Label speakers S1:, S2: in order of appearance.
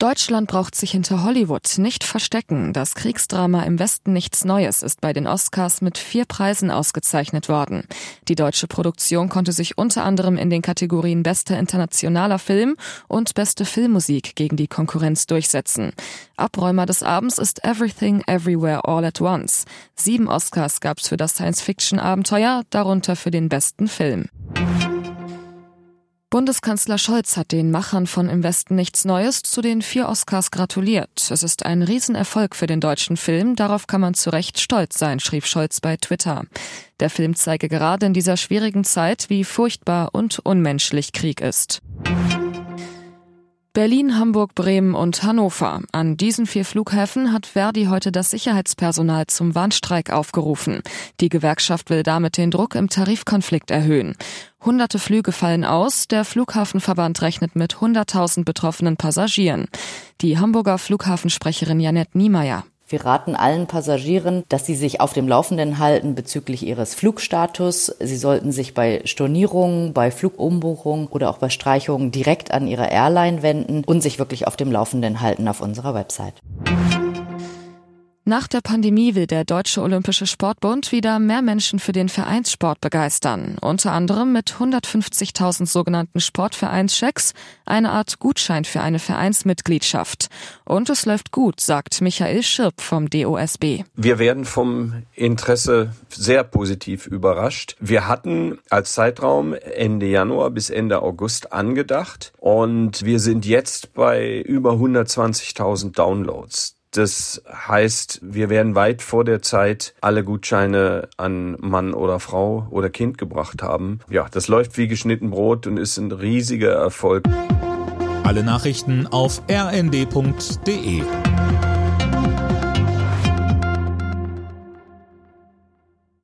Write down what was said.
S1: Deutschland braucht sich hinter Hollywood nicht verstecken. Das Kriegsdrama im Westen nichts Neues ist bei den Oscars mit vier Preisen ausgezeichnet worden. Die deutsche Produktion konnte sich unter anderem in den Kategorien bester internationaler Film und beste Filmmusik gegen die Konkurrenz durchsetzen. Abräumer des Abends ist Everything Everywhere All at Once. Sieben Oscars gab's für das Science-Fiction-Abenteuer, darunter für den besten Film. Bundeskanzler Scholz hat den Machern von Im Westen nichts Neues zu den vier Oscars gratuliert. Es ist ein Riesenerfolg für den deutschen Film, darauf kann man zu Recht stolz sein, schrieb Scholz bei Twitter. Der Film zeige gerade in dieser schwierigen Zeit, wie furchtbar und unmenschlich Krieg ist. Berlin, Hamburg, Bremen und Hannover. An diesen vier Flughäfen hat Verdi heute das Sicherheitspersonal zum Warnstreik aufgerufen. Die Gewerkschaft will damit den Druck im Tarifkonflikt erhöhen. Hunderte Flüge fallen aus. Der Flughafenverband rechnet mit 100.000 betroffenen Passagieren. Die Hamburger Flughafensprecherin Janette Niemeyer.
S2: Wir raten allen Passagieren, dass sie sich auf dem Laufenden halten bezüglich ihres Flugstatus. Sie sollten sich bei Stornierungen, bei Flugumbuchungen oder auch bei Streichungen direkt an ihre Airline wenden und sich wirklich auf dem Laufenden halten auf unserer Website.
S1: Nach der Pandemie will der Deutsche Olympische Sportbund wieder mehr Menschen für den Vereinssport begeistern. Unter anderem mit 150.000 sogenannten Sportvereinschecks, eine Art Gutschein für eine Vereinsmitgliedschaft. Und es läuft gut, sagt Michael Schirp vom DOSB.
S3: Wir werden vom Interesse sehr positiv überrascht. Wir hatten als Zeitraum Ende Januar bis Ende August angedacht und wir sind jetzt bei über 120.000 Downloads. Das heißt, wir werden weit vor der Zeit alle Gutscheine an Mann oder Frau oder Kind gebracht haben. Ja, das läuft wie geschnitten Brot und ist ein riesiger Erfolg.
S4: Alle Nachrichten auf rnd.de